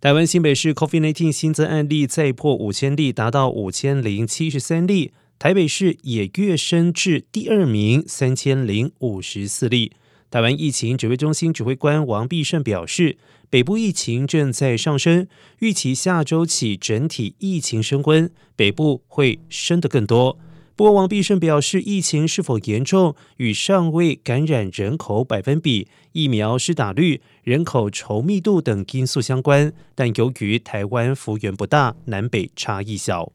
台湾新北市 COVID-19 新增案例再破五千例，达到五千零七十三例。台北市也跃升至第二名，三千零五十四例。台湾疫情指挥中心指挥官王必胜表示，北部疫情正在上升，预期下周起整体疫情升温，北部会升得更多。不过，王必胜表示，疫情是否严重与尚未感染人口百分比、疫苗施打率、人口稠密度等因素相关，但由于台湾幅员不大，南北差异小。